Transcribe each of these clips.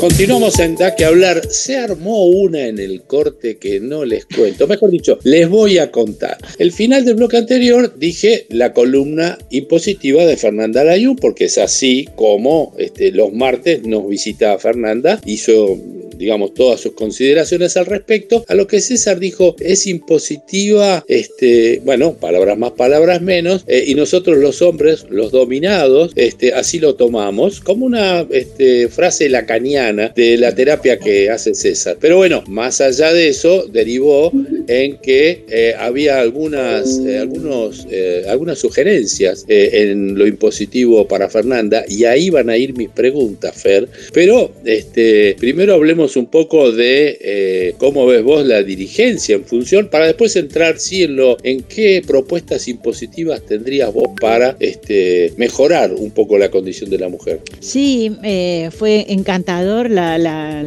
Continuamos en Da que hablar. Se armó una en el corte que no les cuento. Mejor dicho, les voy a contar. El final del bloque anterior dije la columna impositiva de Fernanda Layún, porque es así como este, los martes nos visita Fernanda. Hizo digamos, todas sus consideraciones al respecto. A lo que César dijo, es impositiva, este, bueno, palabras más, palabras menos, eh, y nosotros los hombres, los dominados, este, así lo tomamos, como una este, frase lacaniana de la terapia que hace César. Pero bueno, más allá de eso, derivó en que eh, había algunas, eh, algunos, algunas sugerencias en lo impositivo para Fernanda, y ahí van a ir mis preguntas, Fer. Pero este, primero hablemos un poco de eh, cómo ves vos la dirigencia en función, para después entrar sí en qué propuestas impositivas tendrías vos para este, mejorar un poco la condición de la mujer. Sí, eh, fue encantador la,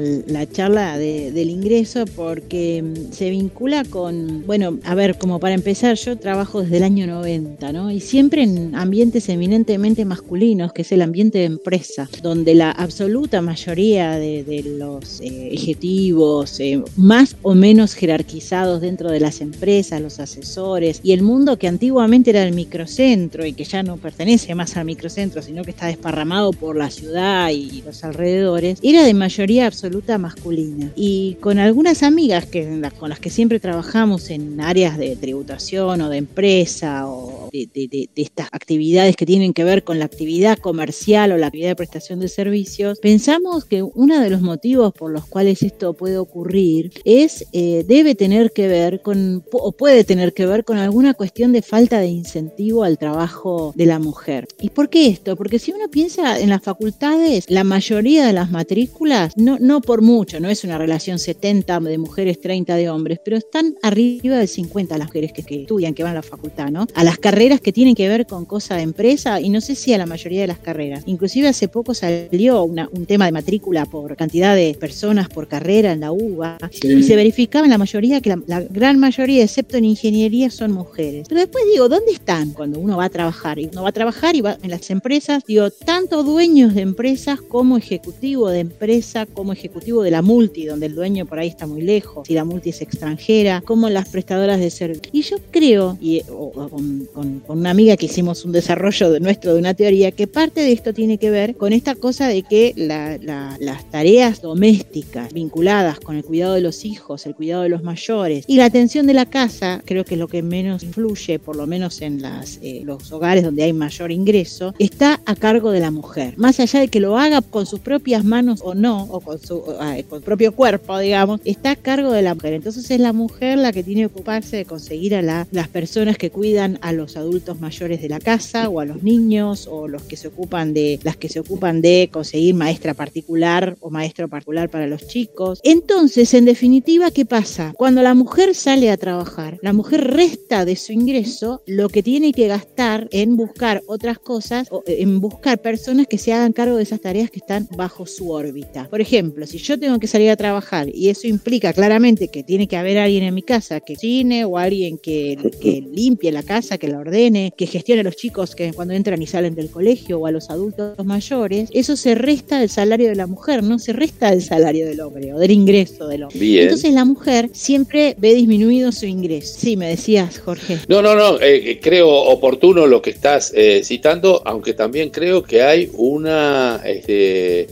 charla del ingreso porque mm, se vincula con, bueno, a ver, como para empezar, yo trabajo desde el año 90, ¿no? Y siempre en ambientes eminentemente masculinos, que es el ambiente de empresa, donde la absoluta mayoría de, los eh, ejecutivos, eh, más o menos jerarquizados dentro de las empresas, los asesores, y el mundo que antiguamente era el microcentro y que ya no pertenece más al microcentro, sino que está desparramado por la ciudad y los alrededores, era de mayoría absoluta masculina. Y con algunas amigas que, con las que siempre trabajamos en áreas de tributación o de empresa o de, de estas actividades que tienen que ver con la actividad comercial o la actividad de prestación de servicios, pensamos que uno de los motivos por los cuales esto puede ocurrir es, eh, debe tener que ver con, o puede tener que ver con alguna cuestión de falta de incentivo al trabajo de la mujer. ¿Y por qué esto? Porque si uno piensa en las facultades, la mayoría de las matrículas, no, no por mucho, no es una relación 70 de mujeres, 30 de hombres, pero están arriba de 50 las mujeres que, estudian, que van a la facultad, ¿no? A las carreras que tienen que ver con cosa de empresa, y no sé si a la mayoría de las carreras. Inclusive hace poco salió un tema de matrícula por cantidad de personas por carrera en la UBA y se verificaba en la mayoría que la, gran mayoría, excepto en ingeniería, son mujeres. Pero después digo, ¿dónde están cuando uno va a trabajar? Y uno va a trabajar y va en las empresas, digo, tanto dueños de empresas como ejecutivo de empresa, como ejecutivo de la multi, donde el dueño por ahí está muy lejos, si la multi es extranjera, como las prestadoras de servicios. Y yo creo, y con, con, una amiga que hicimos un desarrollo de nuestro de una teoría, que parte de esto tiene que ver con esta cosa de que las tareas domésticas vinculadas con el cuidado de los hijos, el cuidado de los mayores y la atención de la casa, creo que es lo que menos influye, por lo menos en eh, los hogares donde hay mayor ingreso, está a cargo de la mujer. Más allá de que lo haga con sus propias manos o no, o con su, con propio cuerpo, digamos, está a cargo de la mujer. Entonces es la mujer la que tiene que ocuparse de conseguir a las personas que cuidan a los adultos mayores de la casa o a los niños o los que se ocupan de las que se ocupan de conseguir maestra particular o maestro particular para los chicos. Entonces, en definitiva, ¿qué pasa? Cuando la mujer sale a trabajar, la mujer resta de su ingreso lo que tiene que gastar en buscar otras cosas, o eh, en buscar personas que se hagan cargo de esas tareas que están bajo su órbita. Por ejemplo, si yo tengo que salir a trabajar y eso implica claramente que tiene que haber alguien en mi casa que cine o alguien que, que limpie la casa, que la ordene, que gestione a los chicos que cuando entran y salen del colegio o a los adultos mayores, eso se resta del salario de la mujer, no se resta del salario del hombre o del ingreso del hombre. Entonces la mujer siempre ve disminuido su ingreso. Sí, me decías, Jorge. No, no, no, eh, eh, creo oportuno lo que estás eh, citando, aunque también creo que hay una, este,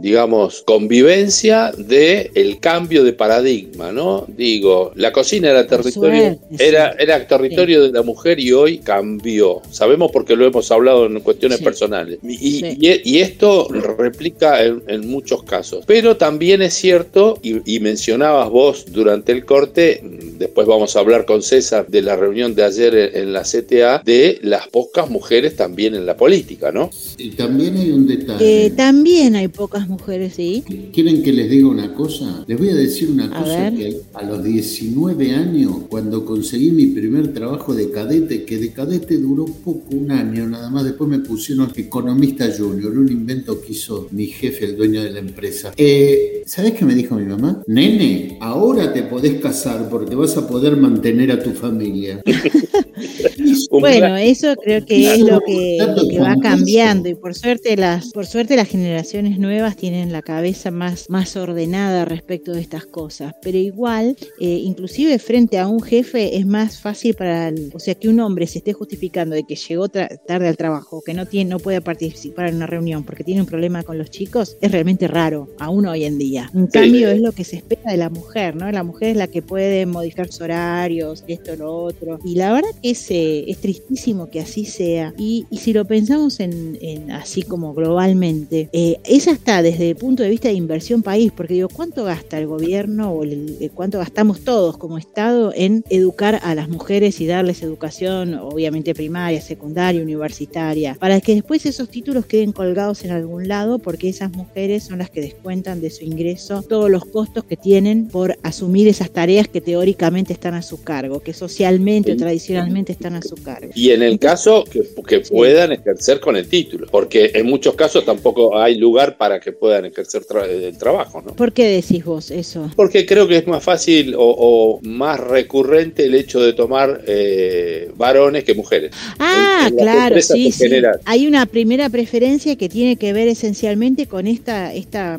digamos, convivencia de el cambio de paradigma, ¿no? Digo, la cocina era territorio, era, era territorio de la mujer y hoy cambió. Sabemos porque lo hemos hablado en cuestiones personales. Y, y, esto replica en, en muchos casos. Pero también es cierto, y, mencionabas vos durante el corte, después vamos a hablar con César de la reunión de ayer en, la CTA, de las pocas mujeres también en la política, ¿no? Y también hay un detalle. Eh, también hay pocas mujeres, sí. ¿Quieren que les diga una cosa? Les voy a decir una cosa que a los 19 años, cuando conseguí mi primer trabajo de cadete, que de cadete duró poco, un año nada más, después me pusieron economista junior, un invento que hizo mi jefe, el dueño de la empresa. Eh, ¿Sabes qué me dijo mi mamá? Nene, ahora te podés casar porque vas vas a poder mantener a tu familia. bueno, eso creo que es lo que, va cambiando y por suerte las por suerte las generaciones nuevas tienen la cabeza más, más ordenada respecto de estas cosas, pero igual, eh, inclusive frente a un jefe es más fácil para, o sea, que un hombre se esté justificando de que llegó tarde al trabajo, que no tiene, no puede participar en una reunión porque tiene un problema con los chicos, es realmente raro, aún hoy en día. En cambio, es lo que se espera de la mujer, ¿no? La mujer es la que puede modificar sus horarios, esto, lo otro. Y la verdad que es, eh, es tristísimo que así sea. Y, si lo pensamos en, así como globalmente, eh, es hasta desde el punto de vista de inversión país, porque digo, ¿cuánto gasta el gobierno o eh, cuánto gastamos todos como Estado en educar a las mujeres y darles educación, obviamente primaria, secundaria, universitaria, para que después esos títulos queden colgados en algún lado, porque esas mujeres son las que descuentan de su ingreso todos los costos que tienen por asumir esas tareas que teóricamente están a su cargo, que socialmente o tradicionalmente están a su cargo. Y en el caso que, puedan ejercer con el título, porque en muchos casos tampoco hay lugar para que puedan ejercer el trabajo, ¿no? ¿Por qué decís vos eso? Porque creo que es más fácil o, más recurrente el hecho de tomar eh, varones que mujeres. Ah, claro, sí, sí. Hay una primera preferencia que tiene que ver esencialmente con esta, esta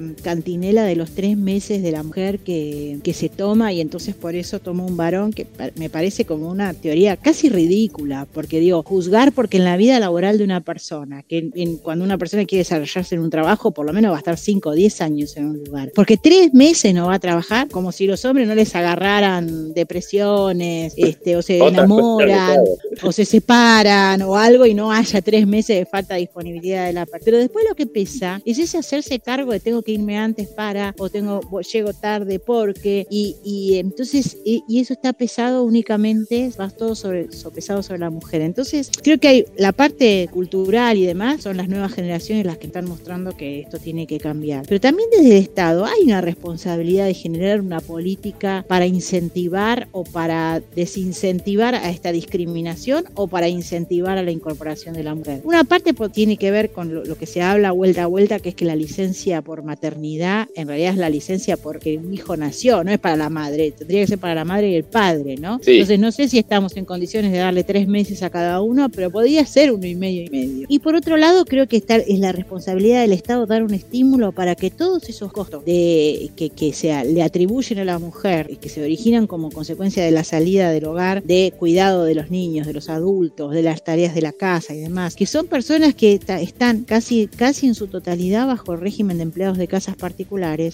de los tres meses de la mujer que, que se toma y entonces por eso toma un varón que me parece como una teoría casi ridícula, porque digo, juzgar porque en la vida laboral de una persona, que cuando una persona quiere desarrollarse en un trabajo, por lo menos va a estar 5 o 10 años en un lugar, porque tres meses no va a trabajar, como si los hombres no les agarraran depresiones, este, o se enamoran, o se separan, o algo, y no haya tres meses de falta de disponibilidad de la parte. Pero después lo que pesa es ese hacerse cargo de tengo que irme antes para, o tengo, llego tarde porque, y, y entonces, y, eso está pesado únicamente, va todo sobre, pesado sobre la mujer. Entonces, creo que hay la parte cultural y demás, son las nuevas generaciones las que están mostrando que esto tiene que cambiar. Pero también desde el Estado hay una responsabilidad de generar una política para incentivar o para desincentivar a esta discriminación o para incentivar a la incorporación de la mujer. Una parte tiene que ver con lo, que se habla vuelta a vuelta, que es que la licencia por maternidad en realidad es la licencia porque un hijo nació, no es para la madre, tendría que ser para la madre y el padre, ¿no? Entonces no sé si estamos en condiciones de darle tres meses a cada uno, pero podría ser uno y medio y medio. Y por otro lado, creo que está, es la responsabilidad del Estado dar un estímulo para que todos esos costos de, que, que se le atribuyen a la mujer y que se originan como consecuencia de la salida del hogar, de cuidado de los niños, de los adultos, de las tareas de la casa y demás, que son personas que están casi, casi en su totalidad bajo el régimen de empleados de casas particulares,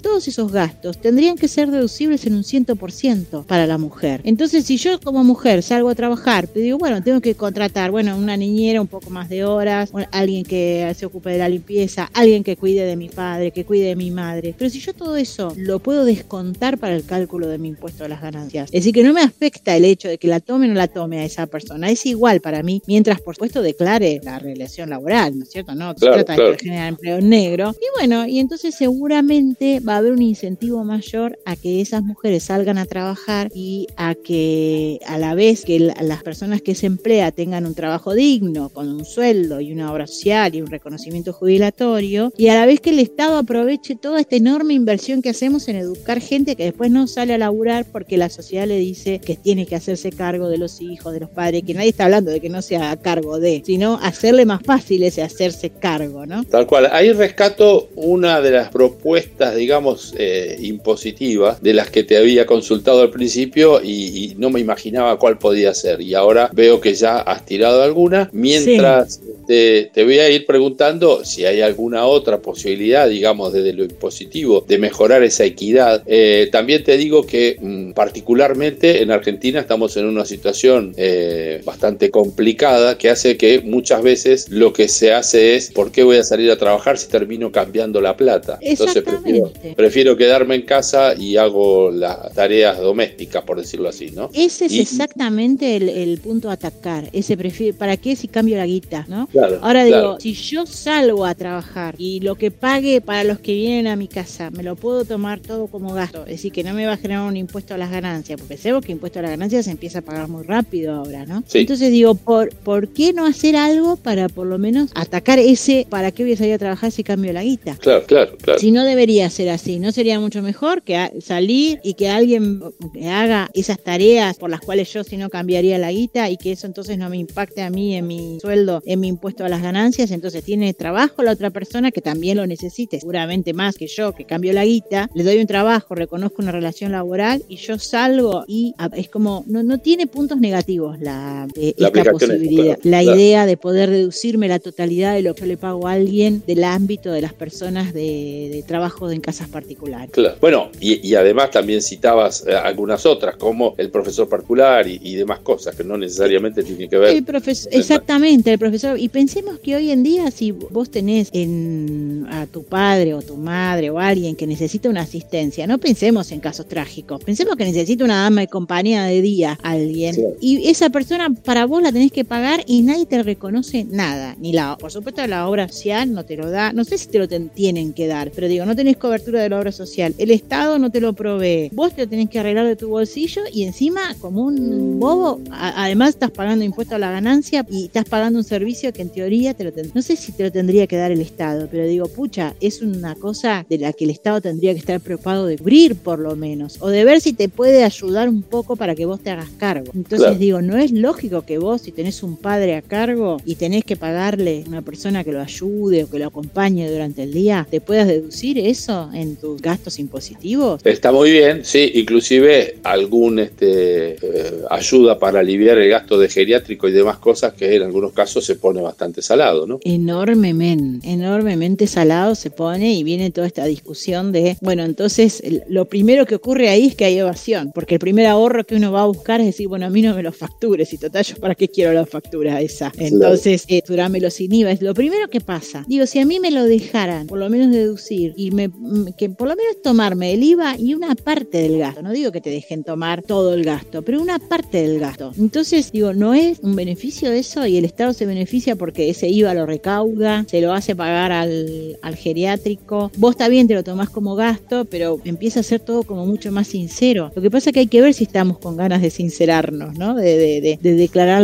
todos esos gastos tendrían que ser deducibles en un 100% para la mujer. Entonces, si yo como mujer salgo a trabajar, te digo, bueno, tengo que contratar, bueno, una niñera un poco más de horas, alguien que se ocupe de la limpieza, alguien que cuide de mi padre, que cuide de mi madre. Pero si yo todo eso lo puedo descontar para el cálculo de mi impuesto a las ganancias, es decir, que no me afecta el hecho de que la tome o no la tome a esa persona, es igual para mí, mientras por supuesto declare la relación laboral, ¿no es cierto? No, se trata de generar empleo negro. Y bueno, y entonces seguramente va a haber un incentivo mayor a que esas mujeres salgan a trabajar y a que a la vez que las personas que se emplea tengan un trabajo digno, con un sueldo y una obra social y un reconocimiento jubilatorio, y a la vez que el Estado aproveche toda esta enorme inversión que hacemos en educar gente que después no sale a laburar porque la sociedad le dice que tiene que hacerse cargo de los hijos, de los padres, que nadie está hablando de que no sea a cargo de, sino hacerle más fácil ese hacerse cargo, ¿no? Tal cual. Ahí rescato una de las propuestas, digamos, eh, impositivas de las que te había consultado al principio y, no me imaginaba cuál podía ser. Y ahora veo que ya has tirado alguna. Mientras te, voy a ir preguntando si hay alguna otra posibilidad, digamos, desde lo impositivo, de mejorar esa equidad. Eh, también te digo que mm, particularmente en Argentina estamos en una situación eh, bastante complicada que hace que muchas veces lo que se hace es, ¿por qué voy a salir a trabajar si termino cambiando la plata? Entonces prefiero, prefiero quedarme en casa y hago las tareas domésticas, por decirlo así, ¿no? Ese es exactamente el, punto a atacar. Ese prefiero, ¿para qué si cambio la guita, no? Ahora digo, si yo salgo a trabajar y lo que pague para los que vienen a mi casa, me lo puedo tomar todo como gasto, decir, que no me va a generar un impuesto a las ganancias, porque sabemos que impuesto a las ganancias se empieza a pagar muy rápido ahora, ¿no? Entonces digo, ¿por, ¿por qué no hacer algo para por lo menos atacar ese, para qué voy a salir a trabajar si cambio la guita? Claro, claro, claro. Si no debería ser así, ¿no sería mucho mejor que salir y que alguien haga esas tareas por las cuales yo si no cambiaría la guita y que eso entonces no me impacte a mí en mi sueldo, en mi impuesto a las ganancias? Entonces tiene trabajo la otra persona que también lo necesite, seguramente más que yo que cambio la guita, le doy un trabajo, reconozco una relación laboral y yo salgo y es como, no, no tiene puntos negativos la, eh, esta posibilidad. la idea de poder deducirme la totalidad de lo que le pago a alguien del ámbito de las personas de, trabajo en casas particulares. Claro. Bueno, y, además también citabas eh, algunas otras, como el profesor particular y, demás cosas, que no necesariamente tienen que ver. El profesor, exactamente, el profesor. Y pensemos que hoy en día, si vos tenés en, a tu padre o tu madre o alguien que necesita una asistencia, no pensemos en casos trágicos, pensemos que necesita una dama de compañía de día, alguien, y esa persona para vos la tenés que pagar y nadie te reconoce nada, ni la, por supuesto la obra social no te lo da, no sé si te lo tienen que dar, pero digo, no tenés cobertura de la obra social, el Estado no te lo provee, vos te lo tenés que arreglar de tu bolsillo y encima como un bobo, además estás pagando impuesto a la ganancia y estás pagando un servicio que en teoría te lo no sé si te lo tendría que dar el Estado, pero digo, pucha, es una cosa de la que el Estado tendría que estar preocupado de cubrir por lo menos, o de ver si te puede ayudar un poco para que vos te hagas cargo. Entonces digo, no es lógico que vos si tenés un padre a cargo y tenés que pagarle a una persona que lo ayude o que lo acompañe durante el día, te puedas deducir eso en tus gastos impositivos. Está muy bien, sí, inclusive algún este eh, ayuda para aliviar el gasto de geriátrico y demás cosas que en algunos casos se pone bastante salado, ¿no? Enormemente, enormemente salado se pone y viene toda esta discusión de, bueno, entonces lo primero que ocurre ahí es que hay evasión, porque el primer ahorro que uno va a buscar es decir, bueno, a mí no me lo factures y total, yo para qué quiero la factura esa. Entonces, eh, lo sin IVA es lo primero que pasa. Digo, si a mí me lo dejaran, por lo menos deducir, y me, que por lo menos tomarme el IVA y una parte del gasto, no digo que te dejen tomar todo el gasto, pero una parte del gasto. Entonces, digo, no es un beneficio eso y el Estado se beneficia porque ese IVA lo recauda, se lo hace pagar al, al geriátrico. Vos está bien, te lo tomás como gasto, pero empieza a ser todo como mucho más sincero. Lo que pasa es que hay que ver si estamos con ganas de sincerarnos, ¿no? De, declarar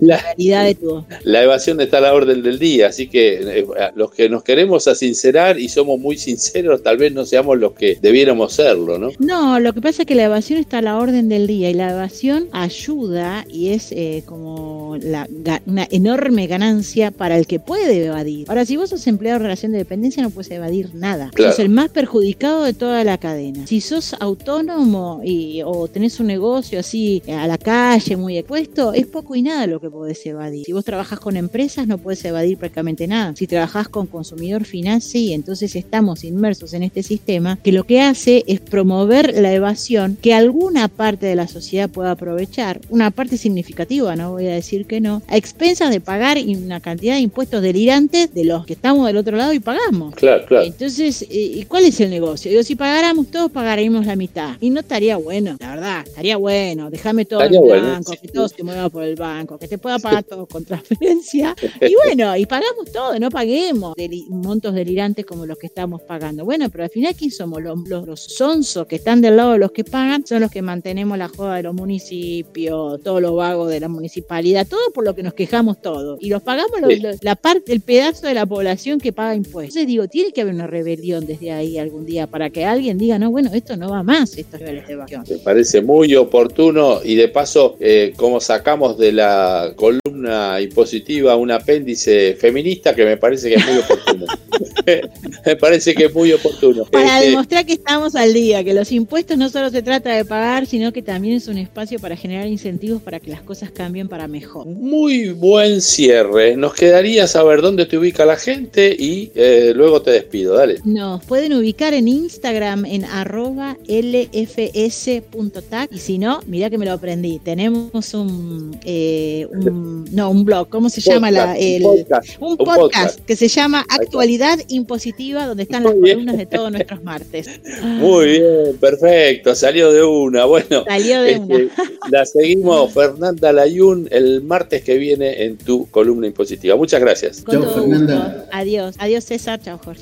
la, realidad de todo. La evasión está a la orden del día, así que eh, los que nos queremos a sincerar y somos muy sinceros, tal vez no seamos los que debiéramos serlo, ¿no? No, lo que pasa es que la evasión está a la orden del día y la evasión ayuda y es eh, como la, una enorme ganancia para el que puede evadir. Ahora, si vos sos empleado en relación de dependencia, no puedes evadir nada. Claro. Sos el más perjudicado de toda la cadena. Si sos autónomo y, o tenés un negocio así a la calle, muy expuesto, es poco y nada lo que podés evadir. Si vos trabajas con empresas, no puedes evadir prácticamente nada. Si trabajás con consumidor final, sí. Entonces estamos inmersos en este sistema que lo que hace es promover la evasión que alguna parte de la sociedad pueda aprovechar. Una parte significativa, no voy a decir que no, a expensas de pagar una cantidad de impuestos delirantes de los que estamos del otro lado y pagamos. Claro, claro. Entonces, eh, ¿y ¿cuál es el negocio? Digo, si pagáramos todos, pagaríamos la mitad. Y no estaría bueno, la verdad, estaría bueno. Déjame todo en el banco, que todo se mueva por el banco, que te pueda pagar todo con transferencia. y bueno, y pagamos todo, no paguemos montos delirantes como los que estamos pagando. Bueno, pero al final, ¿quién somos? Los, los, sonsos que están del lado de los que pagan son los que mantenemos la joda de los municipios, todos los vagos de la municipalidad, todo por lo que nos quejamos todos. Y los pagamos la parte, el pedazo de la población que paga impuestos. Entonces digo, tiene que haber una rebelión desde ahí algún día para que alguien diga, no, bueno, esto no va más, estos niveles de evasión. Me parece muy oportuno y de paso, eh, como sacamos de la columna impositiva un apéndice feminista que me parece que es muy oportuno. me parece que es muy oportuno. Para este, demostrar que estamos al día, que los impuestos no solo se trata de pagar, sino que también es un espacio para generar incentivos para que las cosas cambien para mejor. Muy buen cierre. Nos quedaría saber dónde te ubica la gente y eh, luego te despido. Dale. Nos pueden ubicar en Instagram en arroba lfs.tag y si no, mira que me lo aprendí. Tenemos un, eh, no, un blog, ¿cómo se llama? La, el, un, podcast, que se llama Actualidad Impositiva, donde están las columnas de todos nuestros martes. Muy bien, perfecto, salió de una. Bueno, salió de una. Este, la seguimos, Fernanda Layún, el martes que viene en tu columna impositiva. Muchas gracias. Chao, Fernanda. Adiós, adiós César, chao Jorge.